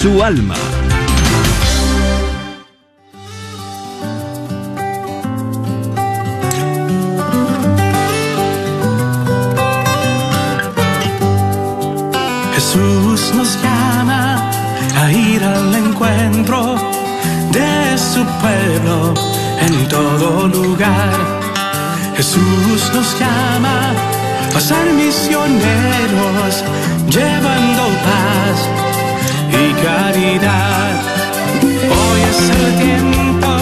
su alma. Jesús nos llama a ir al encuentro de su pueblo en todo lugar. Jesús nos llama a ser misioneros llevando paz y caridad. Hoy es el tiempo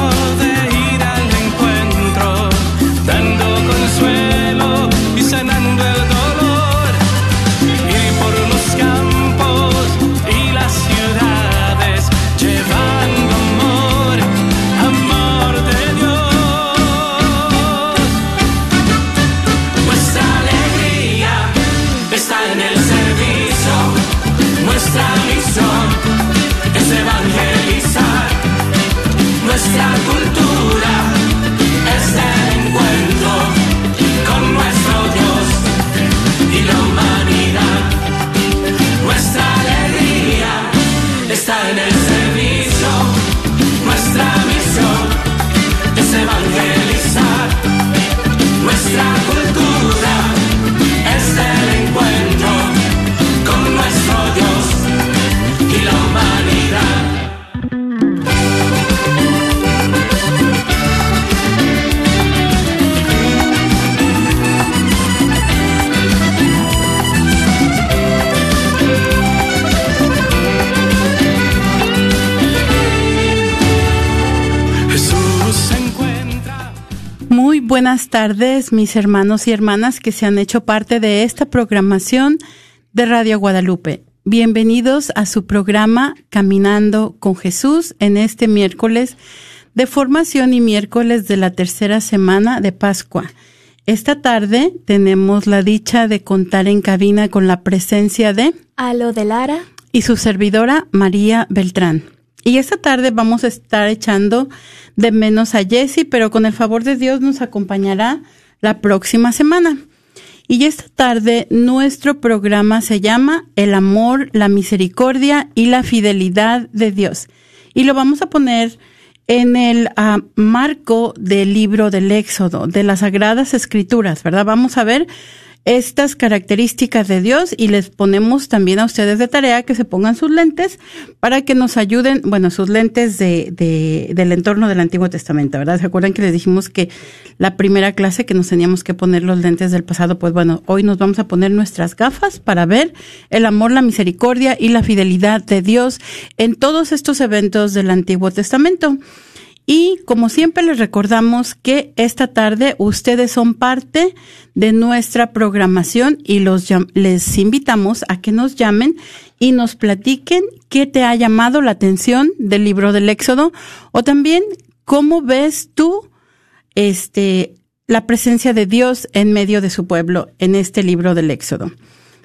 buenas tardes, mis hermanos y hermanas que se han hecho parte de esta programación de Radio Guadalupe. Bienvenidos a su programa Caminando con Jesús en este miércoles de formación y miércoles de la tercera semana de Pascua. Esta tarde tenemos la dicha de contar en cabina con la presencia de Alo de Lara. y su servidora María Beltrán. Y esta tarde vamos a estar echando de menos a Jessie, pero con el favor de Dios nos acompañará la próxima semana. Y esta tarde nuestro programa se llama El amor, la misericordia y la fidelidad de Dios. Y lo vamos a poner en el ah, marco del libro del Éxodo, de las Sagradas Escrituras, ¿verdad? Vamos a ver estas características de Dios y les ponemos también a ustedes de tarea que se pongan sus lentes para que nos ayuden, bueno, sus lentes de, de, del entorno del Antiguo Testamento, ¿verdad? ¿Se acuerdan que les dijimos que la primera clase que nos teníamos que poner los lentes del pasado? Pues bueno, hoy nos vamos a poner nuestras gafas para ver el amor, la misericordia y la fidelidad de Dios en todos estos eventos del Antiguo Testamento. Y como siempre les recordamos que esta tarde ustedes son parte de nuestra programación y los les invitamos a que nos llamen y nos platiquen qué te ha llamado la atención del libro del Éxodo o también cómo ves tú este la presencia de Dios en medio de su pueblo en este libro del Éxodo.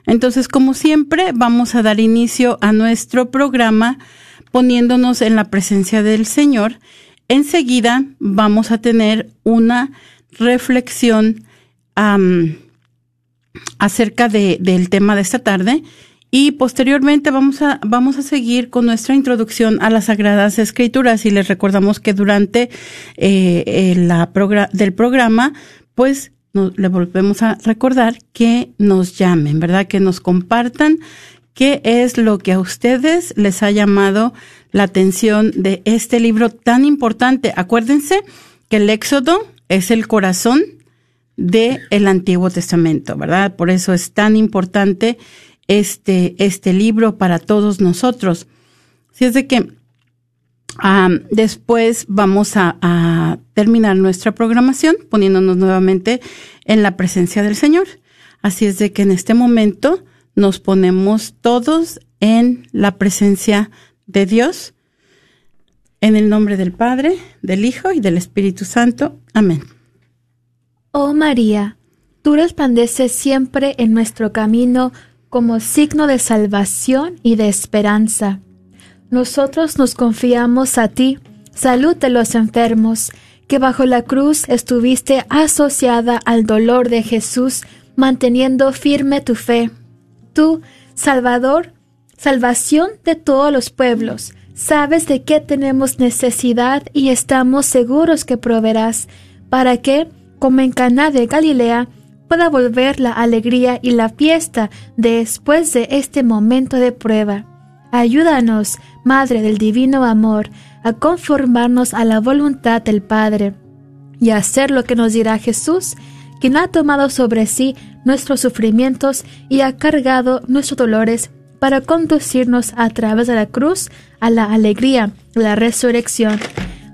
Entonces, como siempre, vamos a dar inicio a nuestro programa poniéndonos en la presencia del Señor. Enseguida vamos a tener una reflexión acerca de- del tema de esta tarde y posteriormente vamos a, vamos a seguir con nuestra introducción a las Sagradas Escrituras y les recordamos que durante eh, eh, la del programa, pues le volvemos a recordar que nos llamen, ¿verdad? Que nos compartan qué es lo que a ustedes les ha llamado la atención de este libro tan importante. Acuérdense que el Éxodo es el corazón de el Antiguo Testamento, ¿verdad? Por eso es tan importante este, este libro para todos nosotros. Si es de que ah, después vamos a terminar nuestra programación poniéndonos nuevamente en la presencia del Señor. Así es de que en este momento nos ponemos todos en la presencia de Dios. En el nombre del Padre, del Hijo y del Espíritu Santo. Amén. Oh María, tú resplandeces siempre en nuestro camino como signo de salvación y de esperanza. Nosotros nos confiamos a ti, salud de los enfermos, que bajo la cruz estuviste asociada al dolor de Jesús, manteniendo firme tu fe. Tú, Salvador, salvación de todos los pueblos. Sabes de qué tenemos necesidad y estamos seguros que proveerás, para que, como en Caná de Galilea, pueda volver la alegría y la fiesta después de este momento de prueba. Ayúdanos, Madre del Divino Amor, a conformarnos a la voluntad del Padre y a hacer lo que nos dirá Jesús, quien ha tomado sobre sí nuestros sufrimientos y ha cargado nuestros dolores para conducirnos a través de la cruz a la alegría, la resurrección.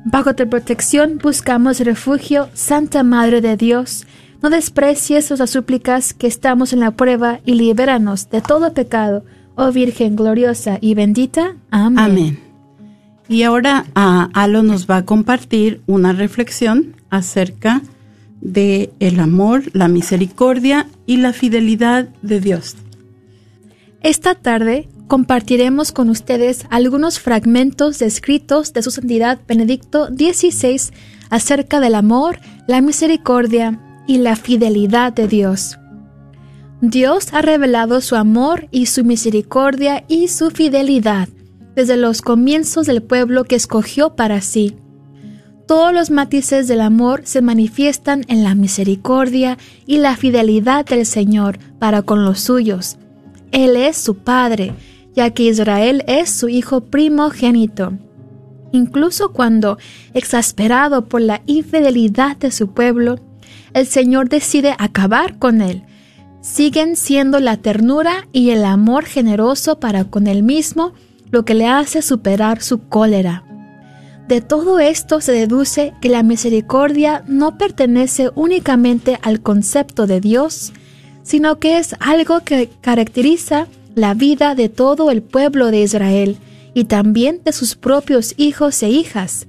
Bajo tu protección buscamos refugio, Santa Madre de Dios. No desprecies las súplicas que estamos en la prueba y libéranos de todo pecado, oh Virgen gloriosa y bendita. Amén. Amén. Y ahora a Alo nos va a compartir una reflexión acerca de el amor, la misericordia y la fidelidad de Dios. Esta tarde compartiremos con ustedes algunos fragmentos descritos de su santidad Benedicto XVI acerca del amor, la misericordia y la fidelidad de Dios. Dios ha revelado su amor y su misericordia y su fidelidad desde los comienzos del pueblo que escogió para sí. Todos los matices del amor se manifiestan en la misericordia y la fidelidad del Señor para con los suyos, él es su padre, ya que Israel es su hijo primogénito. Incluso cuando, exasperado por la infidelidad de su pueblo, el Señor decide acabar con él, siguen siendo la ternura y el amor generoso para con él mismo lo que le hace superar su cólera. De todo esto se deduce que la misericordia no pertenece únicamente al concepto de Dios, sino que es algo que caracteriza la vida de todo el pueblo de Israel y también de sus propios hijos e hijas.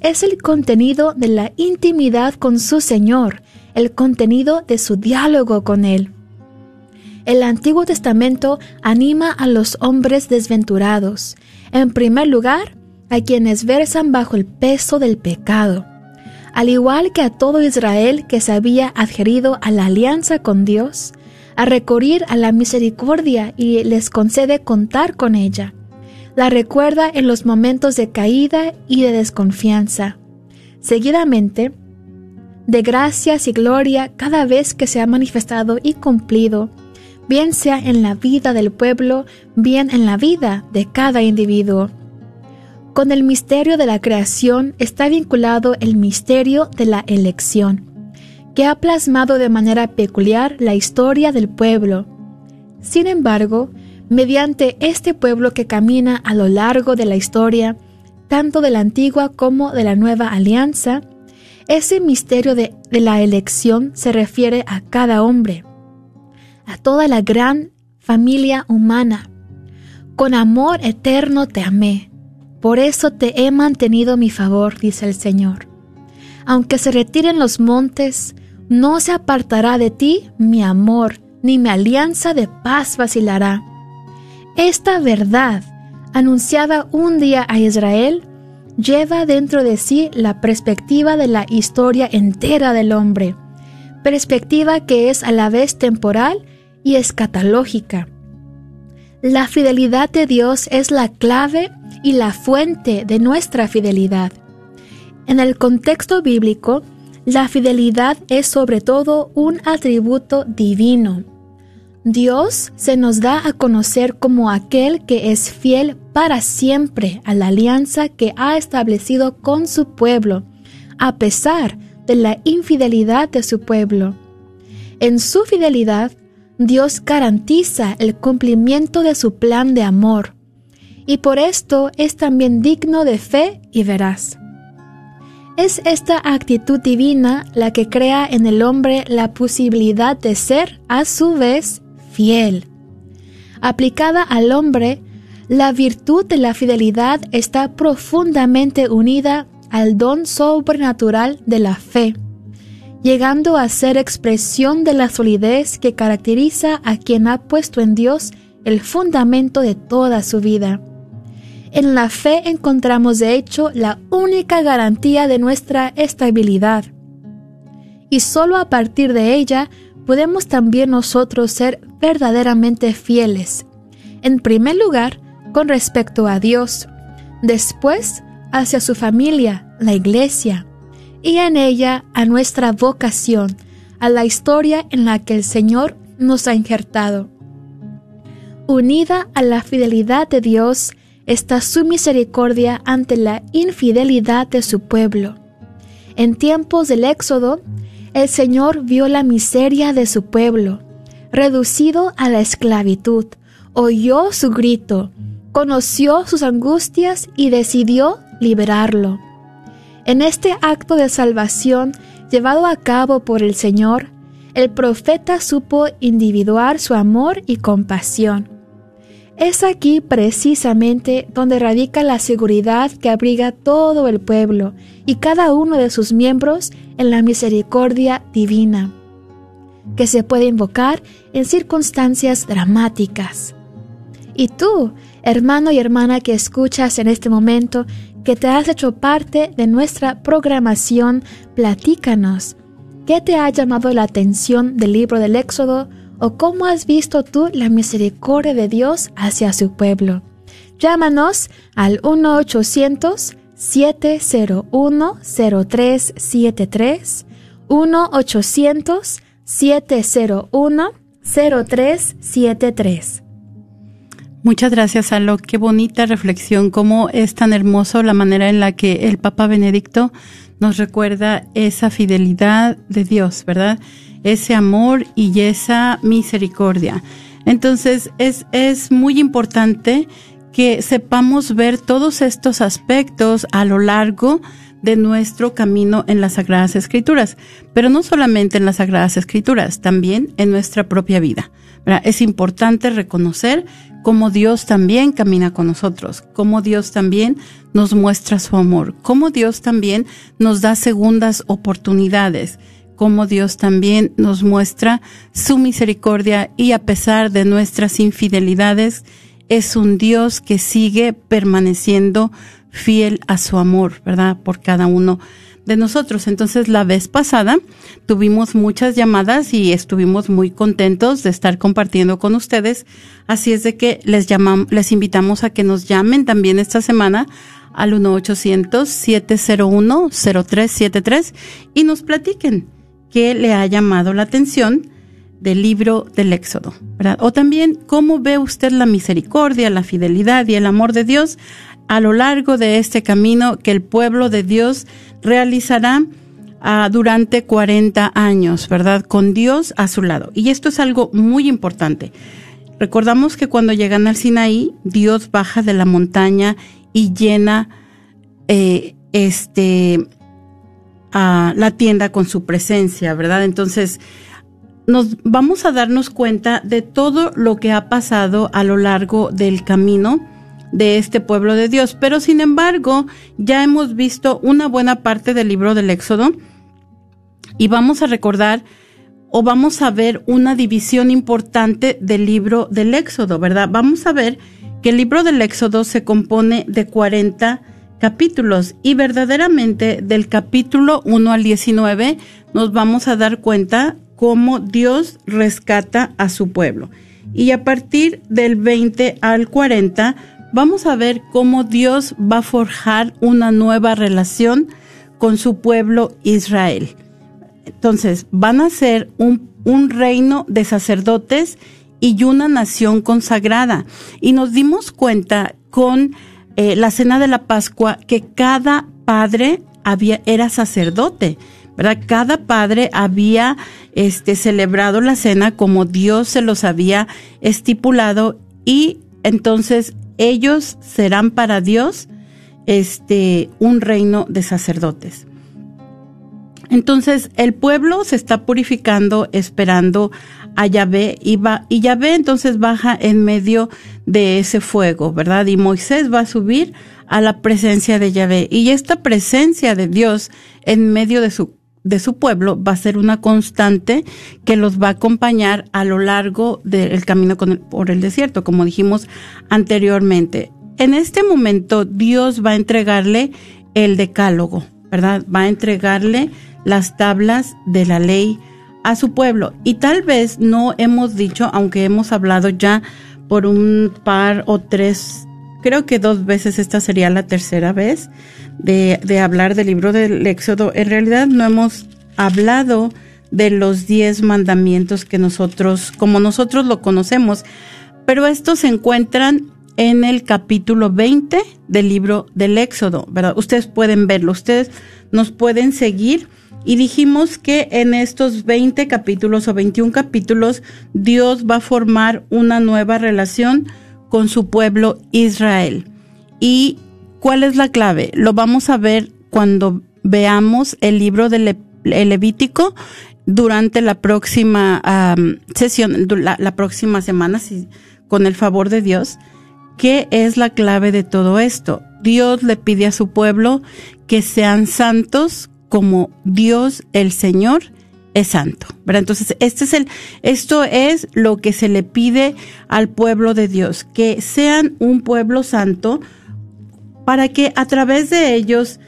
Es el contenido de la intimidad con su Señor, el contenido de su diálogo con Él. El Antiguo Testamento anima a los hombres desventurados, en primer lugar, a quienes versan bajo el peso del pecado al igual que a todo Israel que se había adherido a la alianza con Dios, a recurrir a la misericordia y les concede contar con ella. La recuerda en los momentos de caída y de desconfianza. Seguidamente, de gracias y gloria cada vez que se ha manifestado y cumplido, bien sea en la vida del pueblo, bien en la vida de cada individuo. Con el misterio de la creación está vinculado el misterio de la elección, que ha plasmado de manera peculiar la historia del pueblo. Sin embargo, mediante este pueblo que camina a lo largo de la historia, tanto de la antigua como de la nueva alianza, ese misterio de, la elección se refiere a cada hombre, a toda la gran familia humana. Con amor eterno te amé, por eso te he mantenido mi favor, dice el Señor. Aunque se retiren los montes, no se apartará de ti mi amor, ni mi alianza de paz vacilará. Esta verdad, anunciada un día a Israel, lleva dentro de sí la perspectiva de la historia entera del hombre, perspectiva que es a la vez temporal y escatológica. La fidelidad de Dios es la clave y la fuente de nuestra fidelidad. En el contexto bíblico, la fidelidad es sobre todo un atributo divino. Dios se nos da a conocer como aquel que es fiel para siempre a la alianza que ha establecido con su pueblo, a pesar de la infidelidad de su pueblo. En su fidelidad, Dios garantiza el cumplimiento de su plan de amor, y por esto es también digno de fe y veraz. Es esta actitud divina la que crea en el hombre la posibilidad de ser, a su vez, fiel. Aplicada al hombre, la virtud de la fidelidad está profundamente unida al don sobrenatural de la fe, llegando a ser expresión de la solidez que caracteriza a quien ha puesto en Dios el fundamento de toda su vida. En la fe encontramos de hecho la única garantía de nuestra estabilidad. Y solo a partir de ella podemos también nosotros ser verdaderamente fieles. En primer lugar, con respecto a Dios, después hacia su familia, la iglesia, y en ella a nuestra vocación, a la historia en la que el Señor nos ha injertado. Unida a la fidelidad de Dios está su misericordia ante la infidelidad de su pueblo. En tiempos del Éxodo, el Señor vio la miseria de su pueblo, reducido a la esclavitud, oyó su grito, conoció sus angustias y decidió liberarlo. En este acto de salvación llevado a cabo por el Señor, el profeta supo individuar su amor y compasión. Es aquí precisamente donde radica la seguridad que abriga todo el pueblo y cada uno de sus miembros en la misericordia divina, que se puede invocar en circunstancias dramáticas. Y tú, hermano y hermana que escuchas en este momento, que te has hecho parte de nuestra programación, platícanos. ¿Qué te ha llamado la atención del libro del Éxodo? ¿O cómo has visto tú la misericordia de Dios hacia su pueblo? Llámanos al 1-800-701-0373, 1-800-701-0373. Muchas gracias, Alo. Qué bonita reflexión, cómo es tan hermoso la manera en la que el Papa Benedicto nos recuerda esa fidelidad de Dios, ¿verdad? Ese amor y esa misericordia. Entonces, es, es muy importante que sepamos ver todos estos aspectos a lo largo de nuestro camino en las Sagradas Escrituras, pero no solamente en las Sagradas Escrituras, también en nuestra propia vida. Es importante reconocer cómo Dios también camina con nosotros, cómo Dios también nos muestra su amor, cómo Dios también nos da segundas oportunidades, cómo Dios también nos muestra su misericordia y a pesar de nuestras infidelidades, es un Dios que sigue permaneciendo fiel a su amor, ¿verdad? Por cada uno de nosotros. Entonces, la vez pasada tuvimos muchas llamadas y estuvimos muy contentos de estar compartiendo con ustedes. Así es de que les llamamos, les invitamos a que nos llamen también esta semana al 1-800-701-0373 y nos platiquen qué le ha llamado la atención del libro del Éxodo. O también cómo ve usted la misericordia, la fidelidad y el amor de Dios a lo largo de este camino que el pueblo de Dios realizará ah, durante 40 años, ¿verdad? Con Dios a su lado. Y esto es algo muy importante. Recordamos que cuando llegan al Sinaí, Dios baja de la montaña y llena eh, este a la tienda con su presencia, ¿verdad? Entonces, nos vamos a darnos cuenta de todo lo que ha pasado a lo largo del camino de este pueblo de Dios. Pero sin embargo, ya hemos visto una buena parte del libro del Éxodo y vamos a recordar o vamos a ver una división importante del libro del Éxodo, ¿verdad? Vamos a ver que el libro del Éxodo se compone de 40 capítulos y verdaderamente del capítulo 1 al 19 nos vamos a dar cuenta cómo Dios rescata a su pueblo. Y a partir del 20 al 40 vamos a ver cómo Dios va a forjar una nueva relación con su pueblo Israel. Entonces, van a ser un, reino de sacerdotes y una nación consagrada. Y nos dimos cuenta con eh, la cena de la Pascua que cada padre había, era sacerdote. ¿verdad? Cada padre había este, celebrado la cena como Dios se los había estipulado y entonces ellos serán para Dios este un reino de sacerdotes. Entonces el pueblo se está purificando esperando a Yahvé y, va, y Yahvé entonces baja en medio de ese fuego, ¿verdad? Y Moisés va a subir a la presencia de Yahvé. Y esta presencia de Dios en medio de su de su pueblo va a ser una constante que los va a acompañar a lo largo del camino por el desierto, como dijimos anteriormente. En este momento Dios va a entregarle el decálogo, ¿verdad? Va a entregarle las tablas de la ley a su pueblo. Y tal vez no hemos dicho, aunque hemos hablado ya por un par o tres, creo que dos veces esta sería la tercera vez de, hablar del libro del Éxodo. En realidad no hemos hablado de los diez mandamientos que nosotros, como nosotros lo conocemos, pero estos se encuentran en el capítulo 20 del libro del Éxodo, ¿verdad? Ustedes pueden verlo, ustedes nos pueden seguir. Y dijimos que en estos 20 capítulos o 21 capítulos Dios va a formar una nueva relación con su pueblo Israel. ¿Y cuál es la clave? Lo vamos a ver cuando veamos el libro del Levítico durante la próxima sesión, la, próxima semana, con el favor de Dios. ¿Qué es la clave de todo esto? Dios le pide a su pueblo que sean santos como Dios el Señor es santo. ¿verdad? Entonces, este es el, esto es lo que se le pide al pueblo de Dios, que sean un pueblo santo para que a través de ellos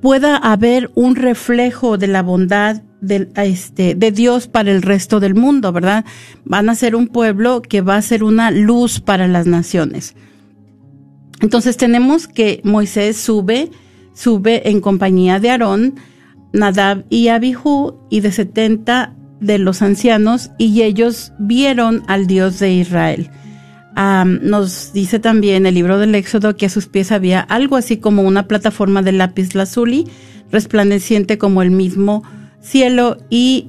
pueda haber un reflejo de la bondad de, este, de Dios para el resto del mundo, ¿verdad? Van a ser un pueblo que va a ser una luz para las naciones. Entonces tenemos que Moisés sube, sube en compañía de Aarón, Nadab y Abihu y de setenta de los ancianos y ellos vieron al Dios de Israel nos dice también el libro del Éxodo que a sus pies había algo así como una plataforma de lápiz lazuli, resplandeciente como el mismo cielo y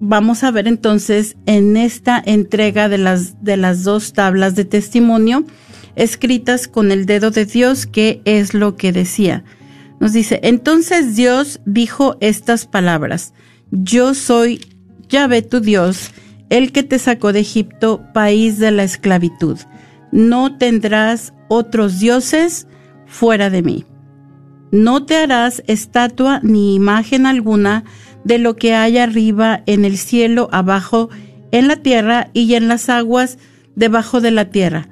vamos a ver entonces en esta entrega de las, de las dos tablas de testimonio escritas con el dedo de Dios, qué es lo que decía. Nos dice, entonces Dios dijo estas palabras, yo soy Yahvé tu Dios, el que te sacó de Egipto, país de la esclavitud. No tendrás otros dioses fuera de mí. No te harás estatua ni imagen alguna de lo que hay arriba en el cielo, abajo en la tierra y en las aguas debajo de la tierra.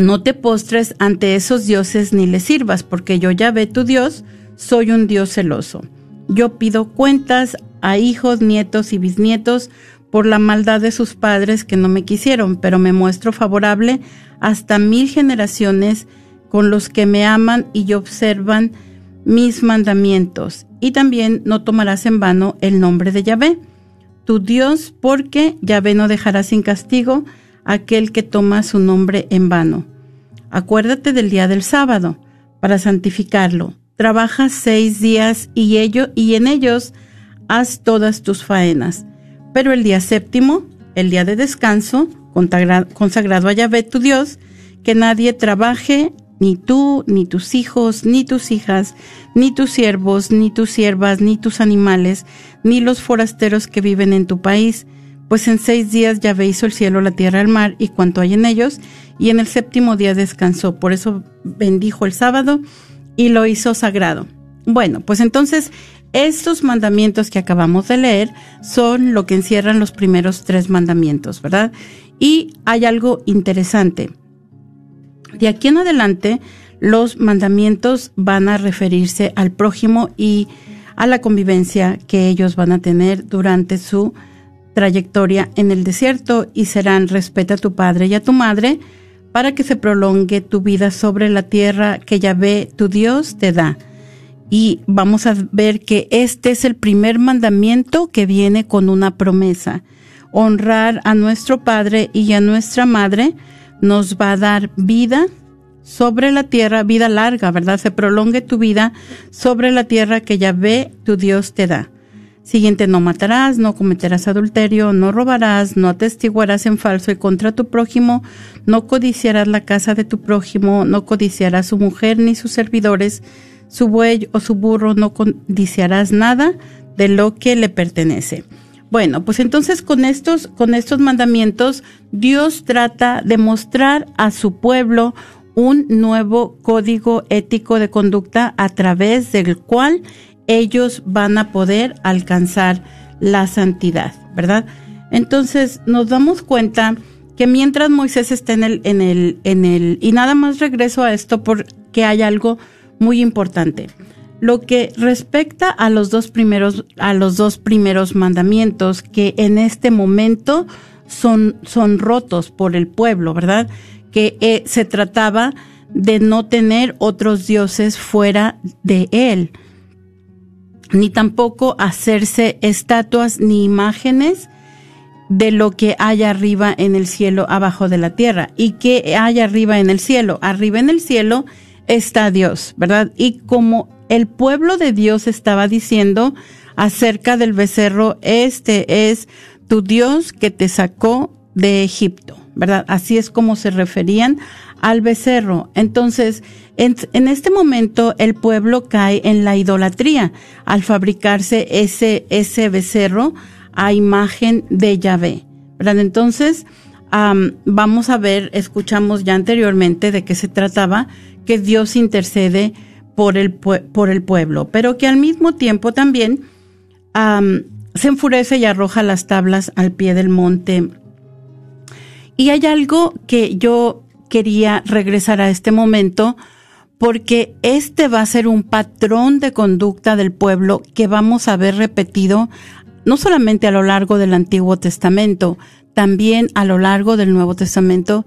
No te postres ante esos dioses ni les sirvas, porque yo ya ve tu Dios, soy un Dios celoso. Yo pido cuentas a hijos, nietos y bisnietos por la maldad de sus padres que no me quisieron, pero me muestro favorable hasta mil generaciones con los que me aman y observan mis mandamientos. Y también no tomarás en vano el nombre de Yahvé, tu Dios, porque Yahvé no dejará sin castigo aquel que toma su nombre en vano. Acuérdate del día del sábado para santificarlo. Trabaja seis días y, ello, y en ellos haz todas tus faenas pero el día séptimo, el día de descanso, consagrado a Yahvé tu Dios, que nadie trabaje, ni tú, ni tus hijos, ni tus hijas, ni tus siervos, ni tus siervas, ni tus animales, ni los forasteros que viven en tu país, pues en seis días Yahvé hizo el cielo, la tierra, el mar y cuanto hay en ellos, y en el séptimo día descansó. Por eso bendijo el sábado y lo hizo sagrado. Bueno, pues entonces estos mandamientos que acabamos de leer son lo que encierran los primeros tres mandamientos, ¿verdad? Y hay algo interesante. De aquí en adelante, los mandamientos van a referirse al prójimo y a la convivencia que ellos van a tener durante su en el desierto y serán respeta a tu padre y a tu madre para que se prolongue tu vida sobre la tierra que Yahvé tu Dios te da y vamos a ver que este es el primer mandamiento que viene con una promesa. Honrar a nuestro Padre y a nuestra Madre nos va a dar vida sobre la tierra, vida larga, ¿verdad? Se prolongue tu vida sobre la tierra que ya ve tu Dios te da. Siguiente, no matarás, no cometerás adulterio, no robarás, no atestiguarás en falso y contra tu prójimo, no codiciarás la casa de tu prójimo, no codiciarás su mujer ni sus servidores, su buey o su burro, no codiciarás nada de lo que le pertenece. Bueno, pues entonces con estos, con estos mandamientos, Dios trata de mostrar a su pueblo un nuevo código ético de conducta a través del cual ellos van a poder alcanzar la santidad, ¿verdad? Entonces nos damos cuenta que mientras Moisés está en el, en el, en el, y nada más regreso a esto porque hay algo muy importante. Lo que respecta a los dos primeros, a los dos primeros mandamientos que en este momento son, son rotos por el pueblo, ¿verdad? Que eh, se trataba de no tener otros dioses fuera de él, ni tampoco hacerse estatuas ni imágenes de lo que hay arriba en el cielo, abajo de la tierra. ¿Y qué hay arriba en el cielo? Arriba en el cielo está Dios, ¿verdad? Y como el pueblo de Dios estaba diciendo acerca del becerro, este es tu Dios que te sacó de Egipto, ¿verdad? Así es como se referían al becerro. Entonces, en, este momento el pueblo cae en la idolatría al fabricarse ese, ese becerro a imagen de Yahvé. Entonces, vamos a ver, escuchamos ya anteriormente de qué se trataba, que Dios intercede por el, por el pueblo, pero que al mismo tiempo también se enfurece y arroja las tablas al pie del monte. Y hay algo que yo quería regresar a este momento, porque este va a ser un patrón de conducta del pueblo que vamos a ver repetido no solamente a lo largo del Antiguo Testamento, también a lo largo del Nuevo Testamento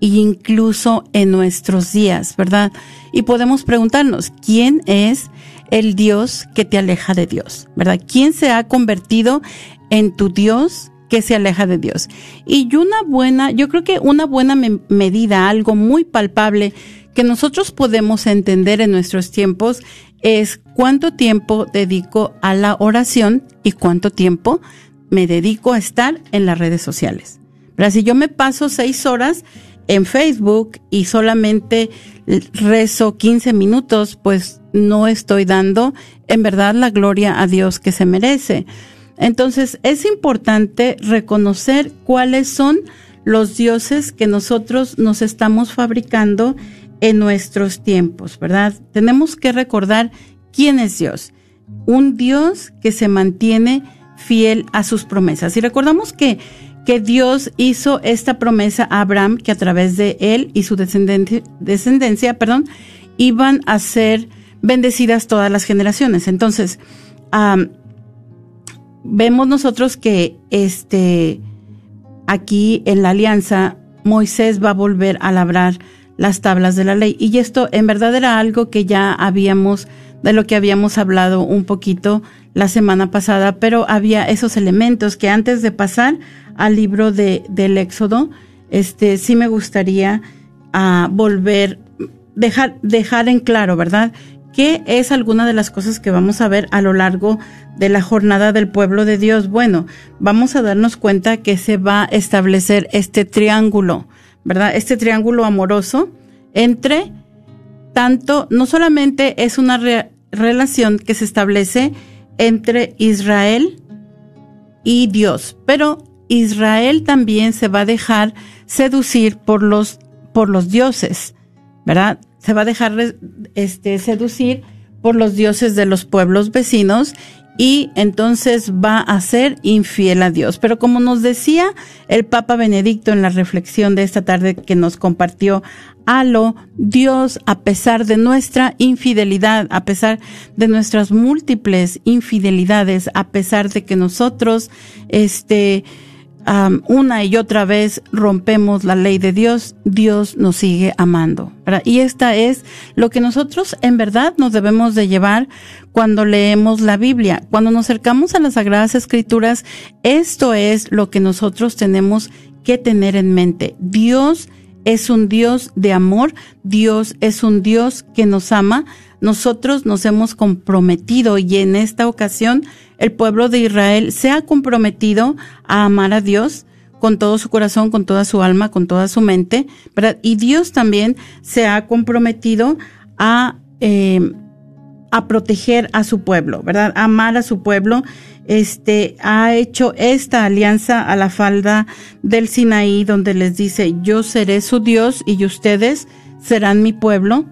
e incluso en nuestros días, ¿verdad? Y podemos preguntarnos, ¿quién es el Dios que te aleja de Dios? ¿Verdad? ¿Quién se ha convertido en tu Dios que se aleja de Dios? Y una buena, yo creo que una buena medida, algo muy palpable que nosotros podemos entender en nuestros tiempos es cuánto tiempo dedico a la oración y cuánto tiempo me dedico a estar en las redes sociales. Pero si yo me paso seis horas en Facebook y solamente rezo 15 minutos, pues no estoy dando en verdad la gloria a Dios que se merece. Entonces es importante reconocer cuáles son los dioses que nosotros nos estamos fabricando en nuestros tiempos, ¿verdad? Tenemos que recordar quién es Dios. Un Dios que se mantiene fiel a sus promesas. Y recordamos que, que Dios hizo esta promesa a Abraham, que a través de él y su descendencia, descendencia perdón, iban a ser bendecidas todas las generaciones. Entonces, vemos nosotros que este, aquí en la alianza, Moisés va a volver a labrar las tablas de la ley. Y esto en verdad era algo que ya habíamos, de lo que habíamos hablado un poquito la semana pasada, pero había esos elementos que antes de pasar al libro de, del Éxodo, este, sí me gustaría ah, volver, dejar, dejar en claro, ¿verdad? ¿Qué es alguna de las cosas que vamos a ver a lo largo de la jornada del pueblo de Dios? Bueno, vamos a darnos cuenta que se va a establecer este triángulo ¿verdad? Este triángulo amoroso entre tanto, no solamente es una relación que se establece entre Israel y Dios, pero Israel también se va a dejar seducir por los, por los dioses, ¿verdad? Se va a dejar este, seducir por los dioses de los pueblos vecinos y entonces va a ser infiel a Dios. Pero como nos decía el Papa Benedicto en la reflexión de esta tarde que nos compartió, lo Dios, a pesar de nuestra infidelidad, a pesar de nuestras múltiples infidelidades, a pesar de que nosotros, este, una y otra vez rompemos la ley de Dios, Dios nos sigue amando. Y esta es lo que nosotros en verdad nos debemos de llevar cuando leemos la Biblia. Cuando nos acercamos a las Sagradas Escrituras, esto es lo que nosotros tenemos que tener en mente. Dios es un Dios de amor, Dios es un Dios que nos ama, nosotros nos hemos comprometido y en esta ocasión el pueblo de Israel se ha comprometido a amar a Dios con todo su corazón, con toda su alma, con toda su mente, ¿verdad? Y Dios también se ha comprometido a, eh, a proteger a su pueblo, ¿verdad? amar a su pueblo. Este ha hecho esta alianza a la falda del Sinaí, donde les dice: Yo seré su Dios y ustedes serán mi pueblo,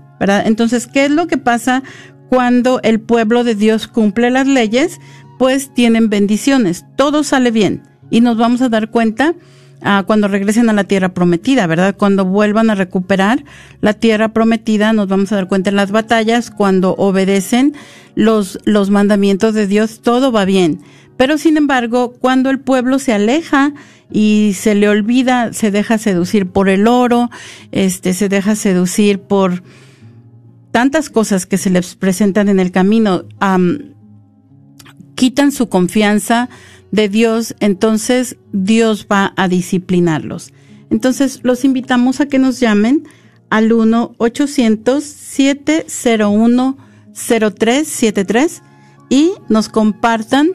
entonces, ¿qué es lo que pasa cuando el pueblo de Dios cumple las leyes? Pues tienen bendiciones, todo sale bien y nos vamos a dar cuenta ah, cuando regresen a la tierra prometida, ¿verdad? Cuando vuelvan a recuperar la tierra prometida, nos vamos a dar cuenta en las batallas, cuando obedecen los, los mandamientos de Dios, todo va bien. Pero sin embargo, cuando el pueblo se aleja y se le olvida, se deja seducir por el oro, este, se deja seducir por tantas cosas que se les presentan en el camino, quitan su confianza de Dios, entonces Dios va a disciplinarlos. Entonces los invitamos a que nos llamen al 1-800-701-0373 y nos compartan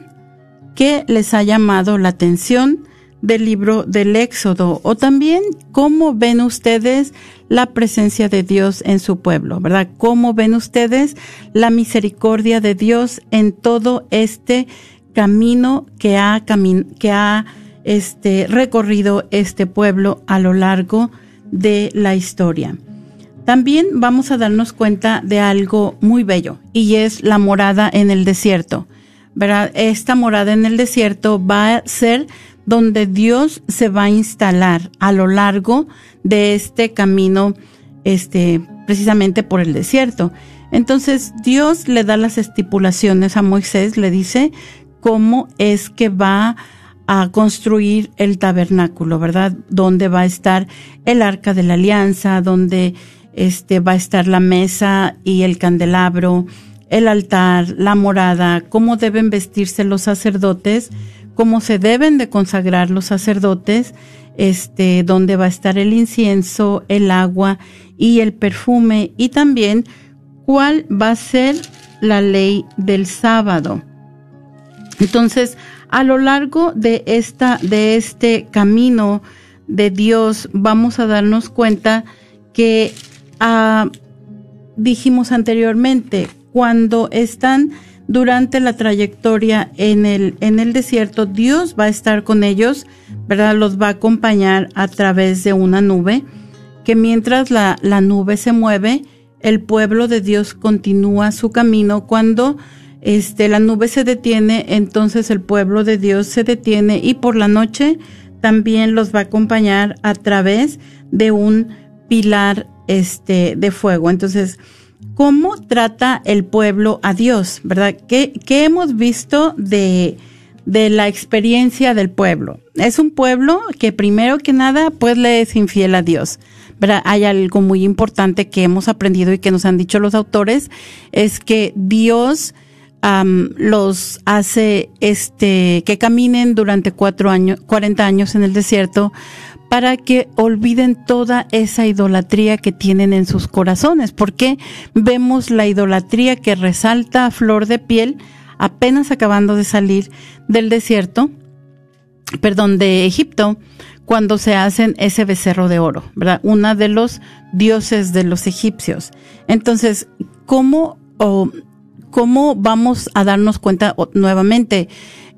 qué les ha llamado la atención del libro del Éxodo o también cómo ven ustedes la presencia de Dios en su pueblo, ¿verdad? ¿Cómo ven ustedes la misericordia de Dios en todo este camino que ha, que ha este, recorrido este pueblo a lo largo de la historia? También vamos a darnos cuenta de algo muy bello y es la morada en el desierto. ¿verdad? Esta morada en el desierto va a ser donde Dios se va a instalar a lo largo de este camino, este, precisamente por el desierto. Entonces Dios le da las estipulaciones a Moisés, le dice cómo es que va a construir el tabernáculo, ¿verdad? Donde va a estar el arca de la alianza, donde este va a estar la mesa y el candelabro, el altar, la morada, cómo deben vestirse los sacerdotes cómo se deben de consagrar los sacerdotes, este, donde va a estar el incienso, el agua y el perfume, y también cuál va a ser la ley del sábado. Entonces, a lo largo de esta, de este camino de Dios, vamos a darnos cuenta que ah, dijimos anteriormente, cuando están durante la trayectoria en el, en el desierto, Dios va a estar con ellos, ¿verdad? Los va a acompañar a través de una nube, que mientras la, la nube se mueve, el pueblo de Dios continúa su camino. Cuando este, la nube se detiene, entonces el pueblo de Dios se detiene y por la noche también los va a acompañar a través de un pilar este, de fuego. Entonces, cómo trata el pueblo a Dios, ¿verdad? ¿Qué, hemos visto de, de, la experiencia del pueblo? Es un pueblo que primero que nada, pues le es infiel a Dios. Hay algo muy importante que hemos aprendido y que nos han dicho los autores, es que Dios los hace este que caminen durante cuatro años, 40 años en el desierto para que olviden toda esa idolatría que tienen en sus corazones, porque vemos la idolatría que resalta a flor de piel apenas acabando de salir del desierto, perdón, de Egipto, cuando se hacen ese becerro de oro, ¿verdad? Una de los dioses de los egipcios. Entonces, ¿cómo, o, cómo vamos a darnos cuenta nuevamente?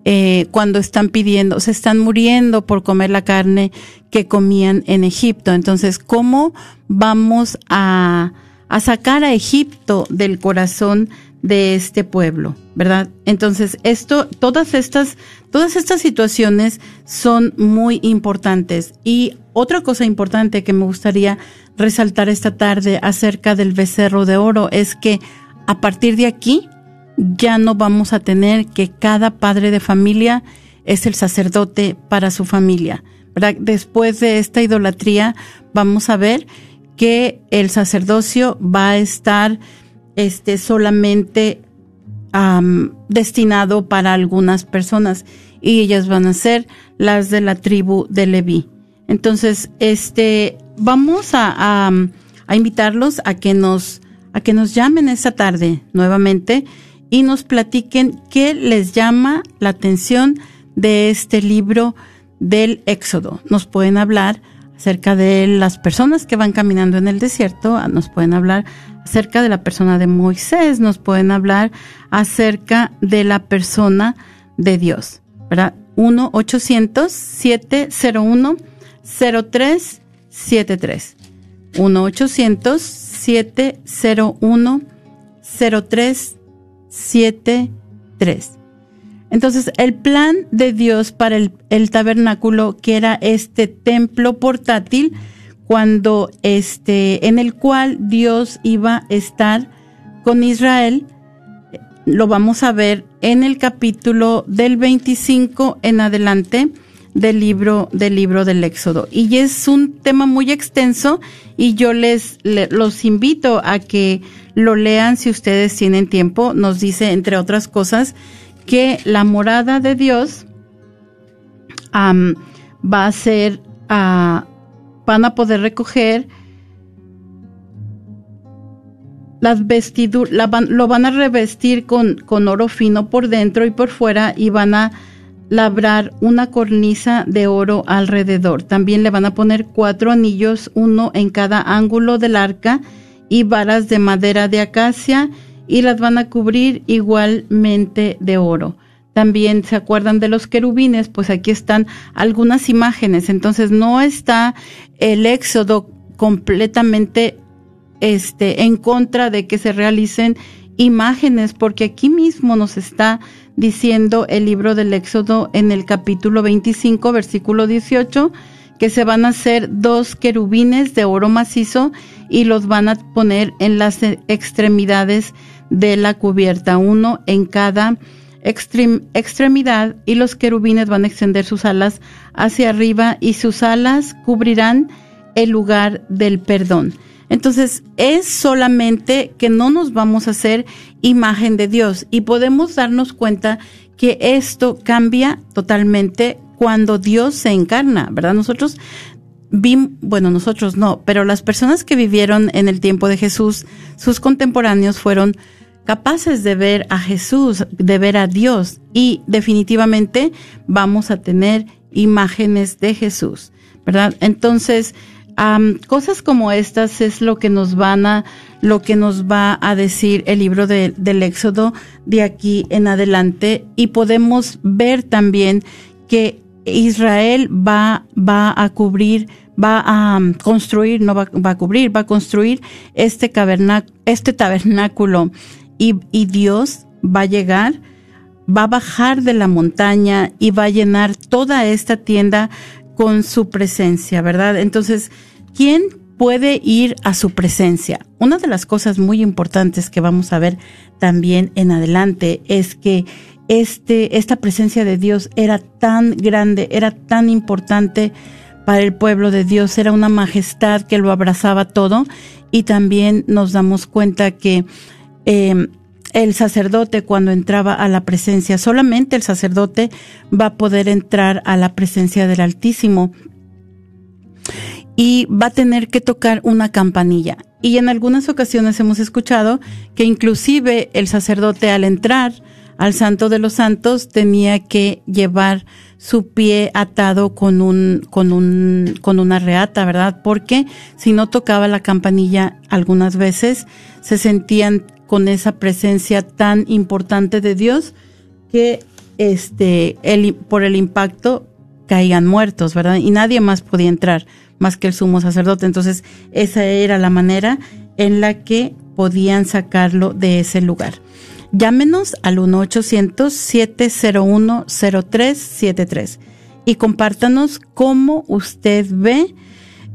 Eh, cuando están pidiendo, se están muriendo por comer la carne que comían en Egipto. Entonces, ¿cómo vamos a, a sacar a Egipto del corazón de este pueblo, verdad? Entonces, esto, todas estas, todas estas situaciones son muy importantes. Y otra cosa importante que me gustaría resaltar esta tarde acerca del becerro de oro es que a partir de aquí, ya no vamos a tener que cada padre de familia es el sacerdote para su familia. Después de esta idolatría vamos a ver que el sacerdocio va a estar este, solamente destinado para algunas personas y ellas van a ser las de la tribu de Leví. Entonces, este, vamos a, a invitarlos a que nos, a que nos llamen esta tarde nuevamente y nos platiquen qué les llama la atención de este libro del Éxodo. Nos pueden hablar acerca de las personas que van caminando en el desierto, nos pueden hablar acerca de la persona de Moisés, nos pueden hablar acerca de la persona de Dios, ¿verdad? 1-800-701-0373. 1-800-701-0373. 7, 3. Entonces, el plan de Dios para el, el tabernáculo, que era este templo portátil, cuando este, en el cual Dios iba a estar con Israel, lo vamos a ver en el capítulo del 25 en adelante del libro del libro del Éxodo. Y es un tema muy extenso y yo les, los invito a que lo lean si ustedes tienen tiempo. Nos dice entre otras cosas que la morada de Dios va a ser uh, van a poder recoger las vestiduras, lo van a revestir con, con oro fino por dentro y por fuera y van a labrar una cornisa de oro alrededor. También le van a poner cuatro anillos, uno en cada ángulo del arca y varas de madera de acacia y las van a cubrir igualmente de oro. También se acuerdan de los querubines, pues aquí están algunas imágenes. Entonces no está el éxodo completamente este, en contra de que se realicen imágenes, porque aquí mismo nos está diciendo el libro del Éxodo en el capítulo 25, versículo 18, que se van a hacer dos querubines de oro macizo y los van a poner en las extremidades de la cubierta, uno en cada extremidad, y los querubines van a extender sus alas hacia arriba y sus alas cubrirán el lugar del perdón. Entonces, es solamente que no nos vamos a hacer imagen de Dios y podemos darnos cuenta que esto cambia totalmente cuando Dios se encarna, ¿verdad? Nosotros vimos, bueno, nosotros no, pero las personas que vivieron en el tiempo de Jesús, sus contemporáneos fueron capaces de ver a Jesús, de ver a Dios y definitivamente vamos a tener imágenes de Jesús, ¿verdad? Entonces, cosas como estas es lo que nos van a, lo que nos va a decir el libro del Éxodo de aquí en adelante. Y podemos ver también que Israel va, va a cubrir, va a construir, no va, va, a cubrir, va a construir este, este tabernáculo. Y Dios va a llegar, va a bajar de la montaña y va a llenar toda esta tienda con su presencia, ¿verdad? Entonces, ¿quién puede ir a su presencia? Una de las cosas muy importantes que vamos a ver también en adelante es que este, esta presencia de Dios era tan grande, era tan importante para el pueblo de Dios, era una majestad que lo abrazaba todo y también nos damos cuenta que eh, el sacerdote cuando entraba a la presencia, solamente el sacerdote va a poder entrar a la presencia del Altísimo y va a tener que tocar una campanilla. Y en algunas ocasiones hemos escuchado que inclusive el sacerdote al entrar al Santo de los Santos tenía que llevar su pie atado con un, con un, con una reata, ¿verdad? Porque si no tocaba la campanilla algunas veces se sentían con esa presencia tan importante de Dios que este el, por el impacto caían muertos, ¿verdad? Y nadie más podía entrar más que el sumo sacerdote. Entonces, esa era la manera en la que podían sacarlo de ese lugar. Llámenos al 1-800-701-0373 y compártanos cómo usted ve,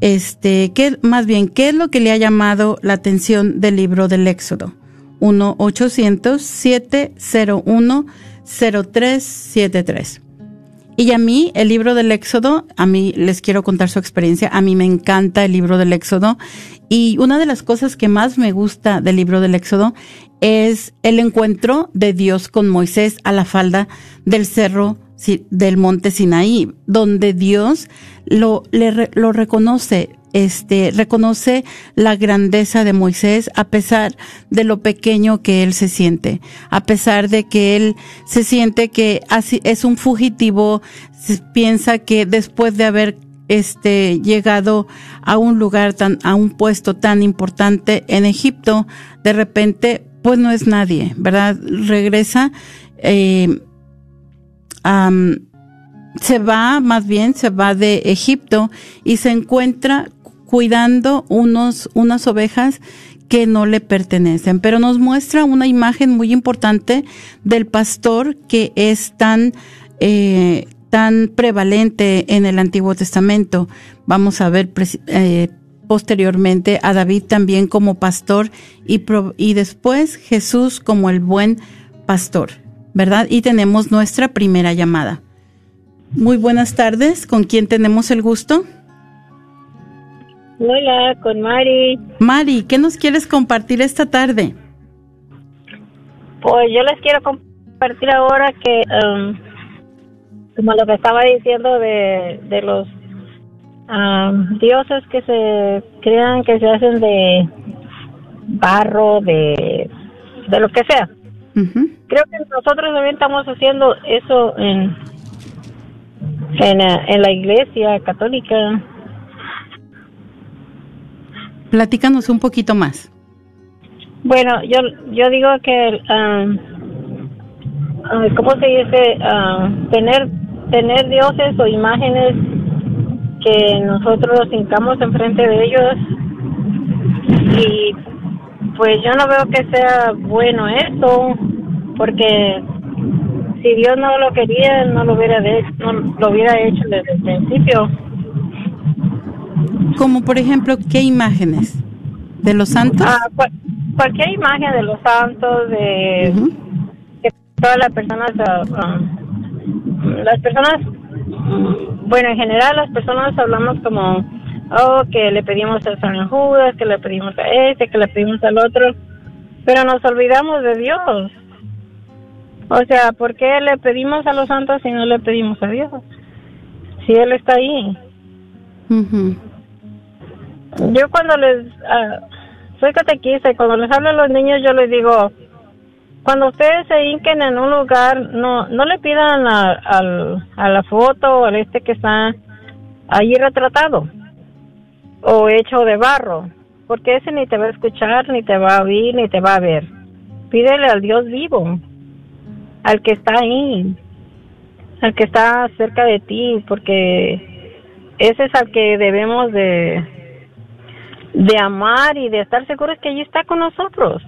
este, qué, más bien, qué es lo que le ha llamado la atención del libro del Éxodo. 1-800-701-0373. Y a mí, el libro del Éxodo, a mí les quiero contar su experiencia, a mí me encanta el libro del Éxodo. Y una de las cosas que más me gusta del libro del Éxodo es el encuentro de Dios con Moisés a la falda del cerro del monte Sinaí, donde Dios lo, le, lo reconoce, este, reconoce la grandeza de Moisés a pesar de lo pequeño que él se siente, a pesar de que él se siente que así es un fugitivo, piensa que después de haber este llegado a un lugar tan a un puesto tan importante en Egipto de repente pues no es nadie verdad regresa eh, se va más bien se va de Egipto y se encuentra cuidando unos, unas ovejas que no le pertenecen, pero nos muestra una imagen muy importante del pastor que es tan eh, tan prevalente en el Antiguo Testamento. Vamos a ver eh, posteriormente a David también como pastor y, y después Jesús como el buen pastor, ¿verdad? Y tenemos nuestra primera llamada. Muy buenas tardes, ¿con quién tenemos el gusto? Hola, con Mari. Mari, ¿qué nos quieres compartir esta tarde? Pues yo les quiero compartir ahora que, um, como lo que estaba diciendo de, de los um, dioses que se crean, que se hacen de barro, de, de lo que sea. Creo que nosotros también estamos haciendo eso en, en, en la iglesia católica Platícanos un poquito más. Bueno, yo, yo digo que, um, ¿cómo se dice? Uh, tener, tener dioses o imágenes que nosotros nos hincamos enfrente de ellos y pues yo no veo que sea bueno eso porque si Dios no lo quería no lo hubiera no lo hubiera hecho desde el principio como por ejemplo, ¿qué imágenes? ¿De los santos? Ah, cualquier imagen de los santos, de todas las personas, ah, ah, las personas, bueno, en general las personas hablamos como, oh, que le pedimos a San Judas, que le pedimos a este, que le pedimos al otro, pero nos olvidamos de Dios. O sea, ¿por qué le pedimos a los santos si no le pedimos a Dios? Si Él está ahí. Yo cuando les... Uh, soy catequista y cuando les hablo a los niños yo les digo, cuando ustedes se hinquen en un lugar, no no le pidan a, a, la foto o al este que está ahí retratado o hecho de barro, porque ese ni te va a escuchar, ni te va a oír, ni te va a ver. Pídele al Dios vivo, al que está ahí, al que está cerca de ti, porque ese es al que debemos de, de amar y de estar seguros que allí está con nosotros.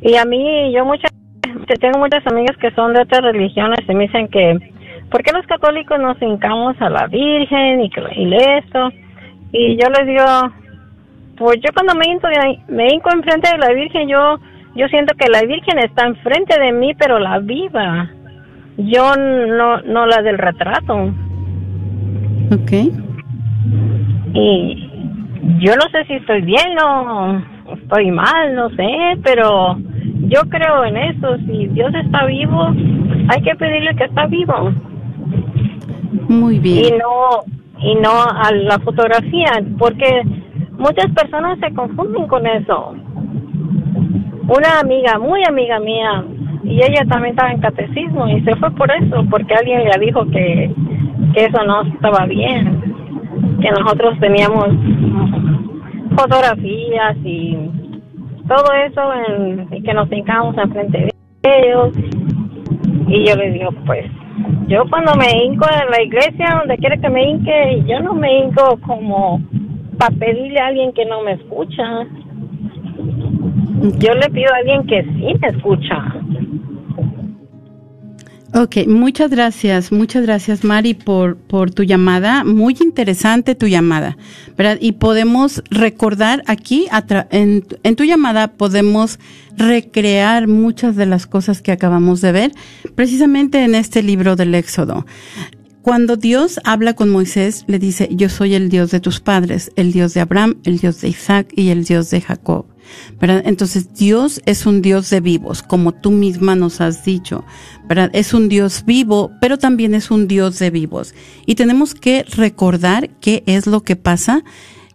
Y a mí, yo muchas, tengo muchas amigas que son de otras religiones y me dicen que, ¿por qué los católicos nos hincamos a la Virgen y, que, y esto? Y yo les digo, pues yo cuando me hinco, me hinco enfrente de la Virgen, yo, yo siento que la Virgen está enfrente de mí, pero la viva. Yo no, no la del retrato. Okay. Y yo no sé si estoy bien o estoy mal, no sé, pero yo creo en eso. Si Dios está vivo, hay que pedirle que está vivo. Muy bien. Y no, y no a la fotografía, porque muchas personas se confunden con eso. Una amiga, muy amiga mía, y ella también estaba en catecismo y se fue por eso, porque alguien le dijo que, que eso no estaba bien que nosotros teníamos fotografías y todo eso en, y que nos hincamos enfrente de ellos. Y yo les digo pues yo cuando me hinco en la iglesia donde quiere que me hinque yo no me hinco como para pedirle a alguien que no me escucha. Yo le pido a alguien que sí me escucha Ok, muchas gracias, muchas gracias Mari por, por tu llamada, muy interesante tu llamada, ¿verdad? Y podemos recordar aquí, en, en tu llamada podemos recrear muchas de las cosas que acabamos de ver, precisamente en este libro del Éxodo. Cuando Dios habla con Moisés, le dice, yo soy el Dios de tus padres, el Dios de Abraham, el Dios de Isaac y el Dios de Jacob. Entonces Dios es un Dios de vivos, como tú misma nos has dicho. Es un Dios vivo, pero también es un Dios de vivos. Y tenemos que recordar qué es lo que pasa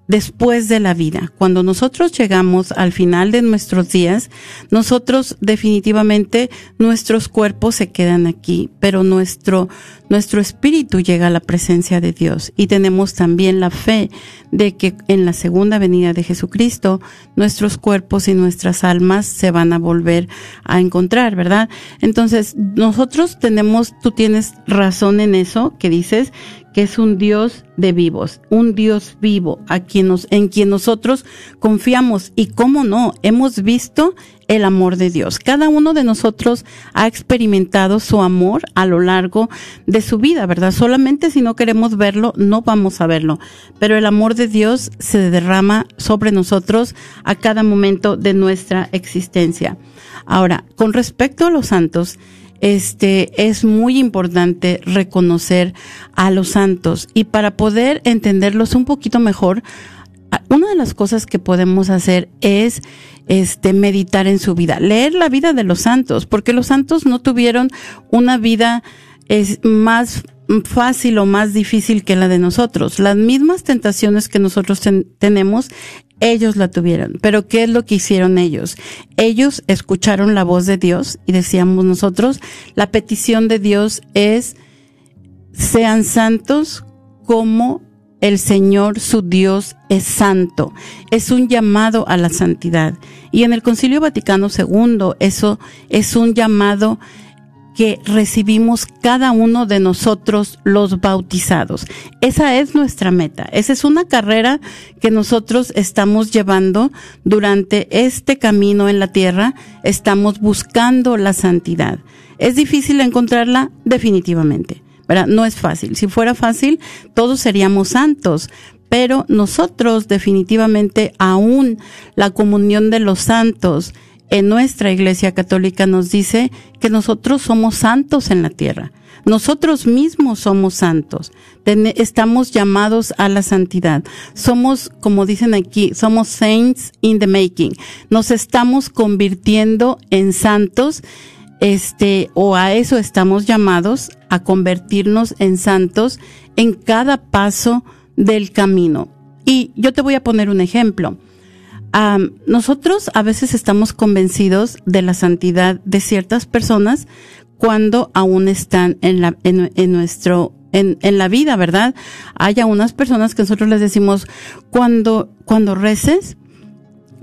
después de la vida. Cuando nosotros llegamos al final de nuestros días, nosotros definitivamente nuestros cuerpos se quedan aquí, pero nuestro nuestro espíritu llega a la presencia de Dios y tenemos también la fe de que en la segunda venida de Jesucristo nuestros cuerpos y nuestras almas se van a volver a encontrar, ¿verdad? Entonces, nosotros tenemos, tú tienes razón en eso que dices que es un Dios de vivos, un Dios vivo a quien nos, en quien nosotros confiamos y cómo no, hemos visto el amor de Dios. Cada uno de nosotros ha experimentado su amor a lo largo de su vida, ¿verdad? Solamente si no queremos verlo, no vamos a verlo. Pero el amor de Dios se derrama sobre nosotros a cada momento de nuestra existencia. Ahora, con respecto a los santos, este es muy importante reconocer a los santos y para poder entenderlos un poquito mejor, una de las cosas que podemos hacer es este meditar en su vida, leer la vida de los santos, porque los santos no tuvieron una vida más fácil o más difícil que la de nosotros. Las mismas tentaciones que nosotros tenemos, ellos la tuvieron. Pero ¿qué es lo que hicieron ellos? Ellos escucharon la voz de Dios y decíamos nosotros, la petición de Dios es, sean santos como el Señor su Dios es santo. Es un llamado a la santidad. Y en el Concilio Vaticano II eso es un llamado que recibimos cada uno de nosotros los bautizados. Esa es nuestra meta. Esa es una carrera que nosotros estamos llevando durante este camino en la tierra. Estamos buscando la santidad. ¿Es difícil encontrarla? Definitivamente. No es fácil. Si fuera fácil, todos seríamos santos, pero nosotros definitivamente aún la comunión de los santos en nuestra Iglesia Católica nos dice que nosotros somos santos en la tierra. Nosotros mismos somos santos. estamos llamados a la santidad. Somos, como dicen aquí, somos saints in the making. Nos estamos convirtiendo en santos este, o a eso estamos llamados, a convertirnos en santos en cada paso del camino. Y yo te voy a poner un ejemplo. nosotros a veces estamos convencidos de la santidad de ciertas personas cuando aún están en la, en, en nuestro, en, en la vida, ¿verdad? Hay unas personas que nosotros les decimos, cuando, cuando reces,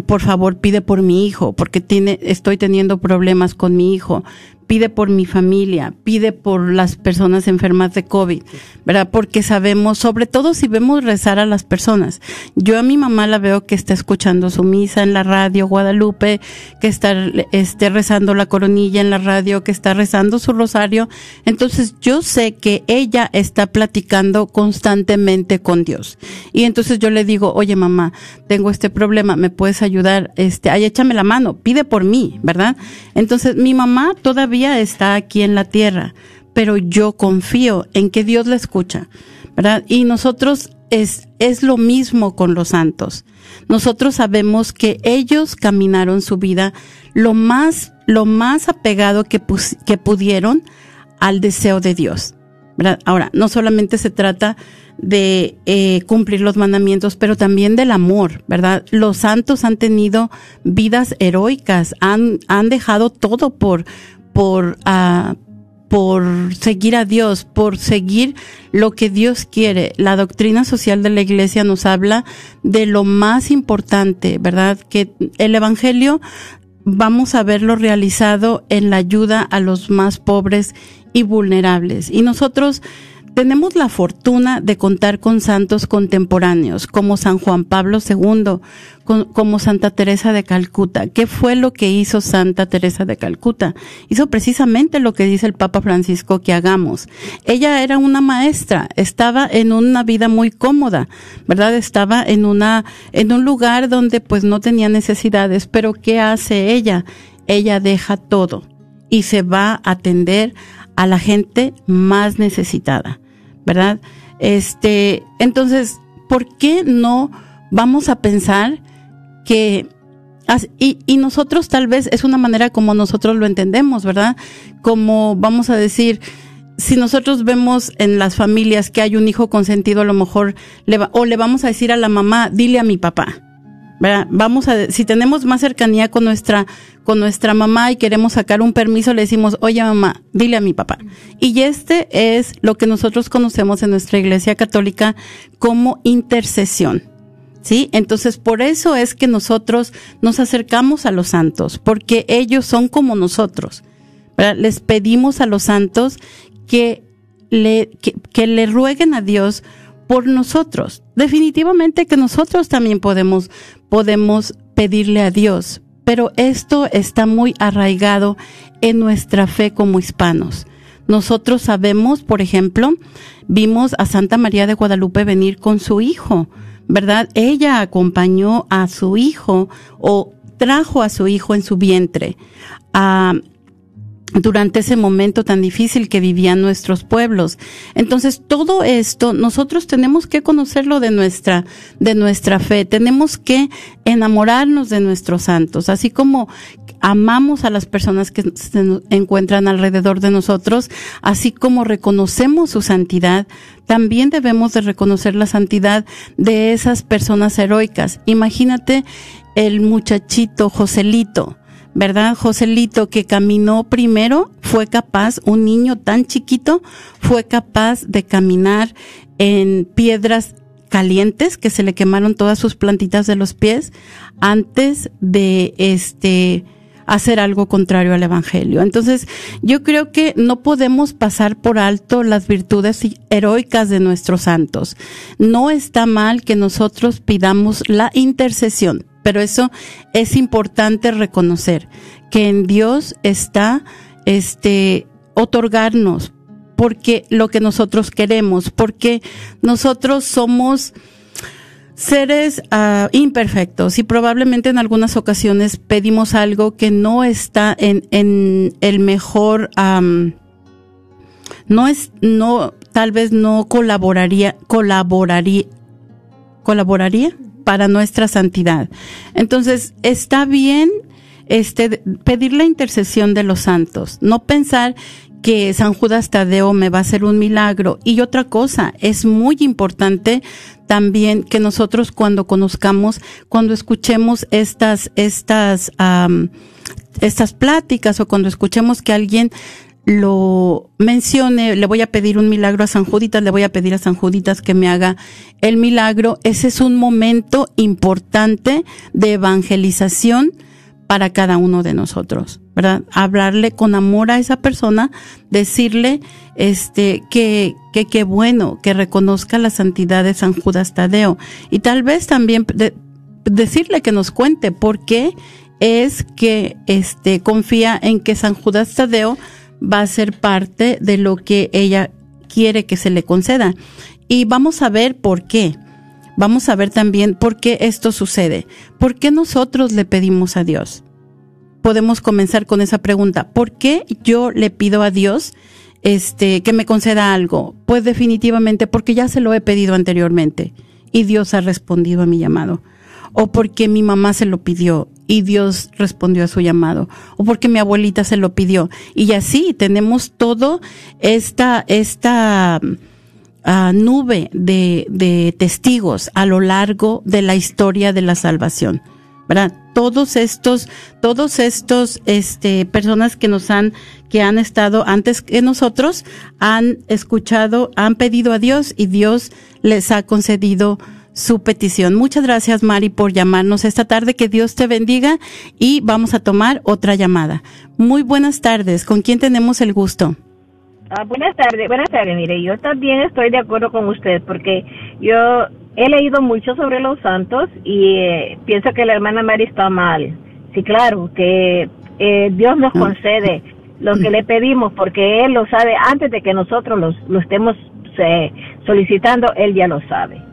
por favor pide por mi hijo, porque tiene, estoy teniendo problemas con mi hijo pide por mi familia, pide por las personas enfermas de COVID, ¿verdad? Porque sabemos, sobre todo si vemos rezar a las personas. Yo a mi mamá la veo que está escuchando su misa en la radio Guadalupe, que está este, rezando la coronilla en la radio, que está rezando su rosario. Entonces yo sé que ella está platicando constantemente con Dios. Y entonces yo le digo, oye mamá, tengo este problema, ¿me puedes ayudar? Este, ay, échame la mano, pide por mí, ¿verdad? Entonces mi mamá todavía está aquí en la tierra, pero yo confío en que Dios la escucha, ¿verdad? Y nosotros es, es lo mismo con los santos. Nosotros sabemos que ellos caminaron su vida lo más, lo más apegado que, que pudieron al deseo de Dios. ¿verdad? Ahora, no solamente se trata de eh, cumplir los mandamientos, pero también del amor, ¿verdad? Los santos han tenido vidas heroicas, han, han dejado todo por, por, uh, por seguir a Dios, por seguir lo que Dios quiere. La doctrina social de la iglesia nos habla de lo más importante, ¿verdad? Que el Evangelio vamos a verlo realizado en la ayuda a los más pobres y vulnerables. Y nosotros tenemos la fortuna de contar con santos contemporáneos como San Juan Pablo II, como Santa Teresa de Calcuta. ¿Qué fue lo que hizo Santa Teresa de Calcuta? Hizo precisamente lo que dice el Papa Francisco que hagamos. Ella era una maestra, estaba en una vida muy cómoda, ¿verdad? Estaba en una, en un lugar donde pues no tenía necesidades, pero ¿qué hace ella? Ella deja todo y se va a atender a la gente más necesitada. ¿Verdad? Este, entonces, ¿por qué no vamos a pensar que y, y nosotros tal vez es una manera como nosotros lo entendemos, ¿verdad? Como vamos a decir, si nosotros vemos en las familias que hay un hijo consentido, a lo mejor le va, o le vamos a decir a la mamá, dile a mi papá, Vamos a, si tenemos más cercanía con nuestra, con nuestra mamá y queremos sacar un permiso, le decimos, oye mamá, dile a mi papá. Y este es lo que nosotros conocemos en nuestra iglesia católica como intercesión. ¿Sí? Entonces, por eso es que nosotros nos acercamos a los santos, porque ellos son como nosotros. Les pedimos a los santos que le, que, le rueguen a Dios por nosotros. Definitivamente que nosotros también podemos, podemos pedirle a Dios, pero esto está muy arraigado en nuestra fe como hispanos. Nosotros sabemos, por ejemplo, vimos a Santa María de Guadalupe venir con su hijo, ¿verdad? Ella acompañó a su hijo o trajo a su hijo en su vientre. a durante ese momento tan difícil que vivían nuestros pueblos. Entonces, todo esto nosotros tenemos que conocerlo de nuestra de nuestra fe, tenemos que enamorarnos de nuestros santos, así como amamos a las personas que se encuentran alrededor de nosotros, así como reconocemos su santidad, también debemos de reconocer la santidad de esas personas heroicas. Imagínate el muchachito Joselito, ¿verdad? Joselito que caminó primero fue capaz, un niño tan chiquito fue capaz de caminar en piedras calientes que se le quemaron todas sus plantitas de los pies antes de este hacer algo contrario al evangelio. Entonces, yo creo que no podemos pasar por alto las virtudes heroicas de nuestros santos. No está mal que nosotros pidamos la intercesión pero eso es importante reconocer que en Dios está este otorgarnos porque lo que nosotros queremos, porque nosotros somos seres uh, imperfectos y probablemente en algunas ocasiones pedimos algo que no está en, el mejor, no es, no, tal vez no colaboraría, colaboraría, colaboraría para nuestra santidad. Entonces, está bien este pedir la intercesión de los santos, no pensar que San Judas Tadeo me va a hacer un milagro. Y otra cosa, es muy importante también que nosotros cuando conozcamos, cuando escuchemos estas, estas, estas pláticas o cuando escuchemos que alguien lo mencione, le voy a pedir un milagro a San Juditas, le voy a pedir a San Juditas que me haga el milagro. Ese es un momento importante de evangelización para cada uno de nosotros, ¿verdad? Hablarle con amor a esa persona, decirle, este, que, que qué bueno, que reconozca la santidad de San Judas Tadeo. Y tal vez también decirle que nos cuente por qué es que, este, confía en que San Judas Tadeo va a ser parte de lo que ella quiere que se le conceda. Y vamos a ver por qué. Vamos a ver también por qué esto sucede. ¿Por qué nosotros le pedimos a Dios? Podemos comenzar con esa pregunta. ¿Por qué yo le pido a Dios este que me conceda algo? Pues definitivamente porque ya se lo he pedido anteriormente y Dios ha respondido a mi llamado. O porque mi mamá se lo pidió y Dios respondió a su llamado, o porque mi abuelita se lo pidió. Y así tenemos todo esta, esta ah, nube de, de testigos a lo largo de la historia de la salvación. ¿verdad? Todos estos, todos estos, este, personas que nos han, que han estado antes que nosotros, han escuchado, han pedido a Dios y Dios les ha concedido su petición. Muchas gracias, Mari, por llamarnos esta tarde. Que Dios te bendiga y vamos a tomar otra llamada. Muy buenas tardes. ¿Con quién tenemos el gusto? Ah, buenas tardes, buenas tardes. Mire, yo también estoy de acuerdo con usted porque yo he leído mucho sobre los santos y eh, pienso que la hermana Mari está mal. Sí, claro, que eh, Dios nos ah. concede lo que le pedimos porque Él lo sabe antes de que nosotros lo estemos eh, solicitando, Él ya lo sabe.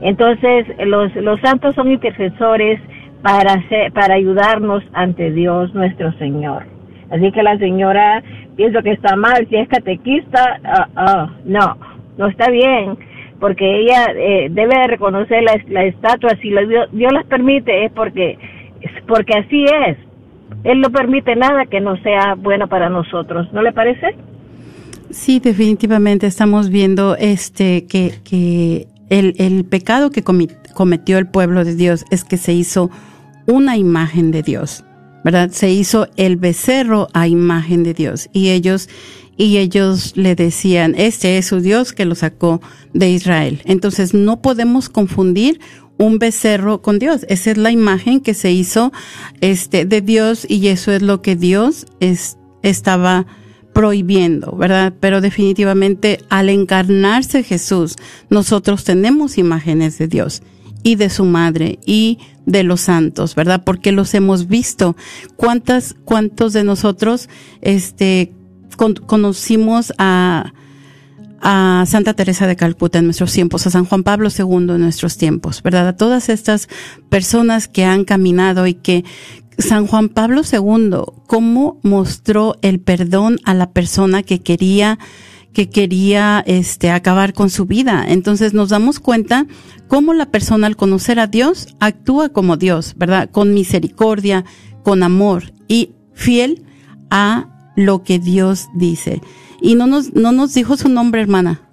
Entonces, los, los santos son intercesores para, hacer, para ayudarnos ante Dios nuestro Señor. Así que la señora pienso que está mal, si es catequista, ah, ah, no, no está bien, porque ella eh, debe reconocer la, la estatua, si Dios, Dios las permite es porque, porque así es. Él no permite nada que no sea bueno para nosotros, ¿no le parece? Sí, definitivamente estamos viendo este que, que el, el pecado que cometió el pueblo de Dios es que se hizo una imagen de Dios, ¿verdad? Se hizo el becerro a imagen de Dios y ellos y ellos le decían, este es su Dios que lo sacó de Israel. Entonces no podemos confundir un becerro con Dios. Esa es la imagen que se hizo este de Dios y eso es lo que Dios es, estaba prohibiendo, ¿verdad? Pero definitivamente al encarnarse Jesús, nosotros tenemos imágenes de Dios y de su madre y de los santos, ¿verdad? Porque los hemos visto. ¿Cuántas, cuántos de nosotros, este, conocimos a, a Santa Teresa de Calcuta en nuestros tiempos, a San Juan Pablo II en nuestros tiempos, ¿verdad? A todas estas personas que han caminado y que San Juan Pablo II, cómo mostró el perdón a la persona que quería que quería este acabar con su vida. Entonces nos damos cuenta cómo la persona al conocer a Dios actúa como Dios, ¿verdad? Con misericordia, con amor y fiel a lo que Dios dice. Y no nos no nos dijo su nombre, hermana.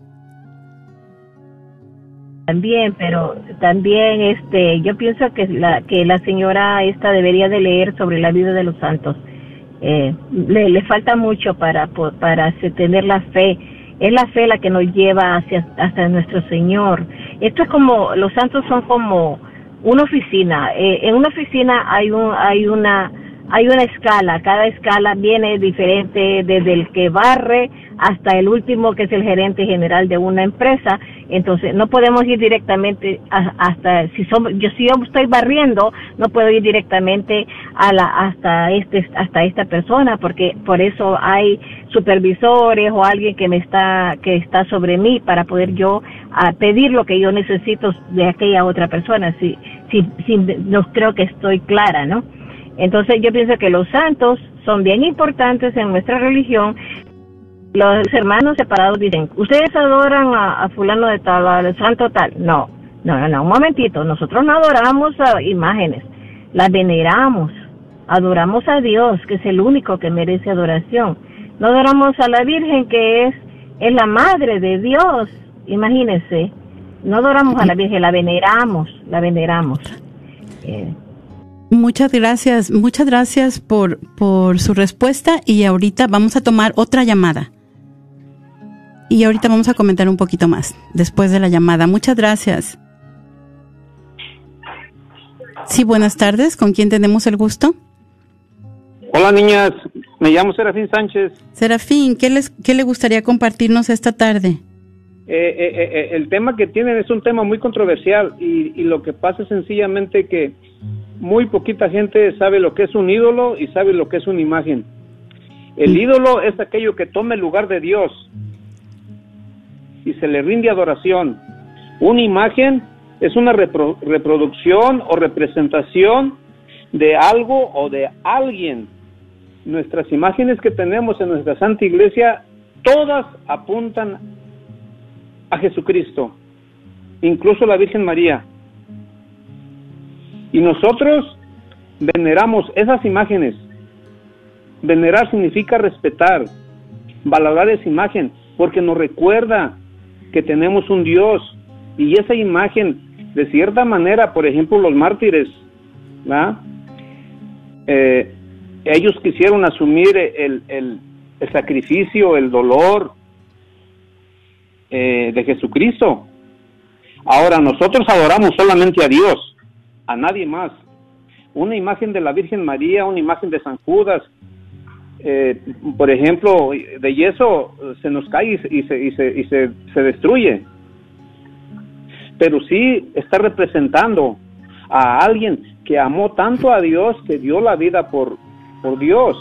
También, pero también este yo pienso que la que la señora esta debería de leer sobre la vida de los santos. Eh, le, le falta mucho para para tener la fe. Es la fe la que nos lleva hacia hasta nuestro Señor. Esto es como los santos son como una oficina. Eh, en una oficina hay un hay una hay una escala, cada escala viene diferente desde el que barre hasta el último que es el gerente general de una empresa. Entonces, no podemos ir directamente hasta si somos yo si yo estoy barriendo, no puedo ir directamente a la hasta este hasta esta persona porque por eso hay supervisores o alguien que me está que está sobre mí para poder yo a pedir lo que yo necesito de aquella otra persona. Si si si no creo que estoy clara, ¿no? Entonces yo pienso que los santos son bien importantes en nuestra religión. Los hermanos separados dicen, ustedes adoran a, fulano de tal, al santo tal. No, no, no, no, un momentito. Nosotros no adoramos a imágenes, las veneramos. Adoramos a Dios, que es el único que merece adoración. No adoramos a la Virgen, que es, es la madre de Dios. Imagínense, no adoramos a la Virgen, la veneramos, la veneramos. Eh, Muchas gracias, muchas gracias por, por su respuesta y ahorita vamos a tomar otra llamada. Y ahorita vamos a comentar un poquito más después de la llamada. Muchas gracias. Sí, buenas tardes. ¿Con quién tenemos el gusto? Hola niñas, me llamo Serafín Sánchez. Serafín, ¿qué, les, qué le gustaría compartirnos esta tarde? Eh, eh, eh, el tema que tienen es un tema muy controversial y, y lo que pasa es sencillamente que muy poquita gente sabe lo que es un ídolo y sabe lo que es una imagen. El ídolo es aquello que toma el lugar de Dios y se le rinde adoración. Una imagen es una reproducción o representación de algo o de alguien. Nuestras imágenes que tenemos en nuestra Santa Iglesia, todas apuntan a Jesucristo, incluso la Virgen María. Y nosotros veneramos esas imágenes. Venerar significa respetar, valorar esa imagen, porque nos recuerda que tenemos un Dios y esa imagen, de cierta manera, por ejemplo, los mártires, eh, ellos quisieron asumir el, el, sacrificio, el dolor eh, de Jesucristo. Ahora nosotros adoramos solamente a Dios a nadie más. Una imagen de la Virgen María, una imagen de San Judas, eh, por ejemplo, de yeso se nos cae y, se, y, se, y se, se destruye. Pero sí está representando a alguien que amó tanto a Dios que dio la vida por, por Dios.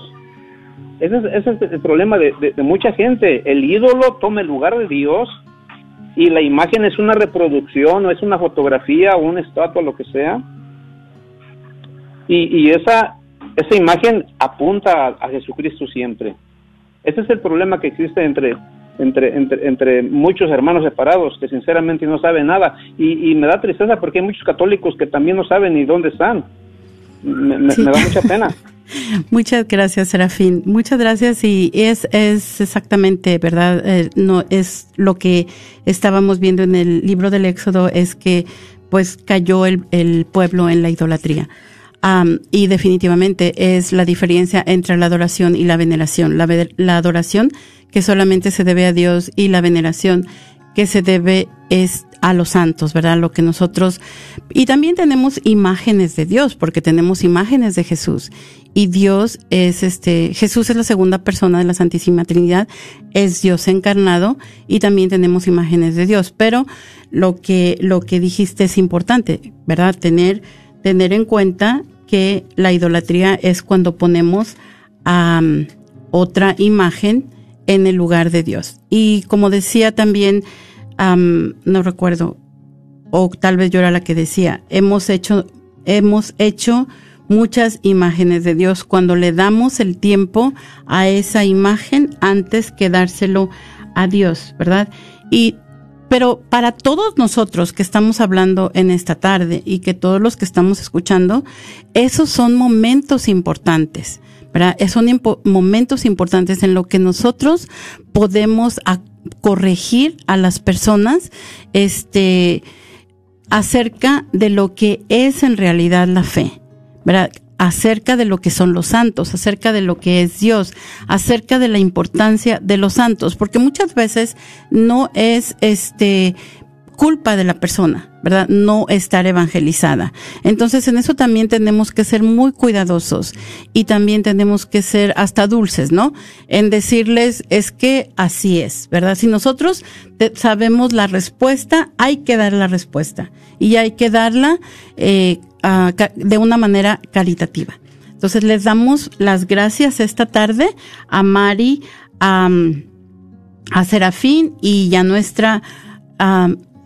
Ese es, ese es el problema de, de, mucha gente. El ídolo toma el lugar de Dios y la imagen es una reproducción o es una fotografía o una estatua, lo que sea y, esa, esa imagen apunta a, Jesucristo siempre. Ese es el problema que existe entre, entre, entre, entre muchos hermanos separados que sinceramente no saben nada. Y, me da tristeza porque hay muchos católicos que también no saben ni dónde están. Me, da mucha pena. Muchas gracias, Serafín. Muchas gracias y es, es exactamente, ¿verdad? Eh, no es lo que estábamos viendo en el libro del Éxodo, es que pues cayó el, el pueblo en la idolatría y definitivamente es la diferencia entre la adoración y la veneración. La, la, adoración que solamente se debe a Dios y la veneración que se debe es a los santos, ¿verdad? Lo que nosotros y también tenemos imágenes de Dios, porque tenemos imágenes de Jesús y Dios es este Jesús es la segunda persona de la Santísima Trinidad, es Dios encarnado y también tenemos imágenes de Dios, pero lo que lo que dijiste es importante, ¿verdad? Tener tener en cuenta que la idolatría es cuando ponemos a otra imagen en el lugar de Dios. Y como decía también no recuerdo, o tal vez yo era la que decía, hemos hecho, hemos hecho muchas imágenes de Dios cuando le damos el tiempo a esa imagen antes que dárselo a Dios, ¿verdad? Y pero para todos nosotros que estamos hablando en esta tarde y que todos los que estamos escuchando, esos son momentos importantes, ¿verdad? Son momentos importantes en lo que nosotros podemos corregir a las personas, este, acerca de lo que es en realidad la fe, acerca de lo que son los santos, acerca de lo que es Dios, acerca de la importancia de los santos, porque muchas veces no es este culpa de la persona, ¿verdad? No estar evangelizada. Entonces, en eso también tenemos que ser muy cuidadosos y también tenemos que ser hasta dulces, ¿no? En decirles, es que así es, ¿verdad? Si nosotros sabemos la respuesta, hay que dar la respuesta y hay que darla eh, de una manera caritativa. Entonces, les damos las gracias esta tarde a Mari, a, a Serafín y a nuestra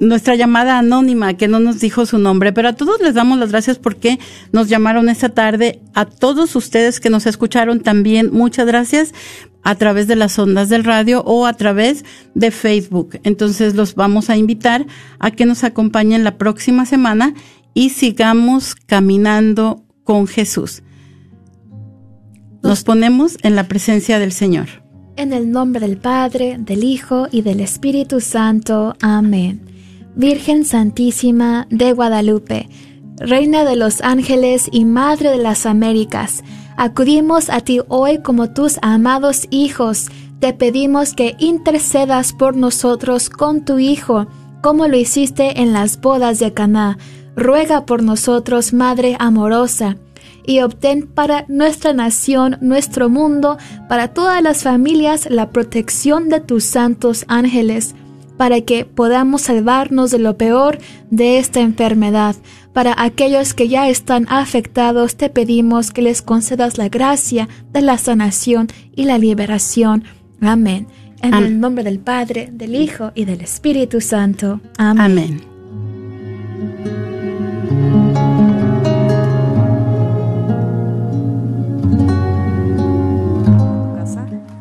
nuestra llamada anónima que no nos dijo su nombre, pero a todos les damos las gracias porque nos llamaron esta tarde. A todos ustedes que nos escucharon también, muchas gracias a través de las ondas del radio o a través de Facebook. Entonces los vamos a invitar a que nos acompañen la próxima semana y sigamos caminando con Jesús. Nos ponemos en la presencia del Señor. En el nombre del Padre, del Hijo y del Espíritu Santo. Amén. Virgen Santísima de Guadalupe, Reina de los ángeles y Madre de las Américas, acudimos a ti hoy como tus amados hijos. Te pedimos que intercedas por nosotros con tu Hijo, como lo hiciste en las bodas de Caná. Ruega por nosotros, Madre amorosa y obtén para nuestra nación, nuestro mundo, para todas las familias, la protección de tus santos ángeles para que podamos salvarnos de lo peor de esta enfermedad. Para aquellos que ya están afectados, te pedimos que les concedas la gracia de la sanación y la liberación. Amén. En el nombre del Padre, del Hijo y del Espíritu Santo. Amén. Amén.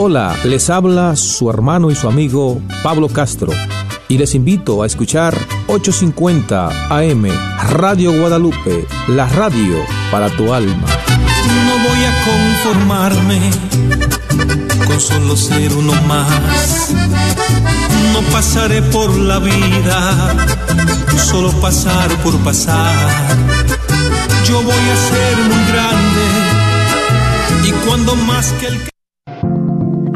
Hola, les habla su hermano y su amigo Pablo Castro y les invito a escuchar 850 AM Radio Guadalupe, la radio para tu alma. No voy a conformarme con solo ser uno más. No pasaré por la vida, solo pasar por pasar. Yo voy a ser muy grande y cuando más que el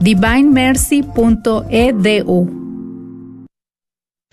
divinemercy.edu.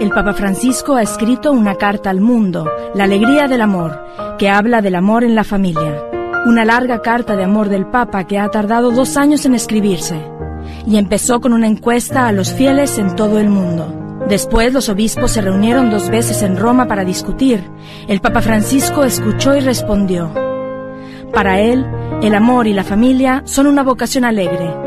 El Papa Francisco ha escrito una carta al mundo, La alegría del amor, que habla del amor en la familia. Una larga carta de amor del Papa que ha tardado dos años en escribirse. Y empezó con una encuesta a los fieles en todo el mundo. Después los obispos se reunieron dos veces en Roma para discutir. El Papa Francisco escuchó y respondió. Para él, el amor y la familia son una vocación alegre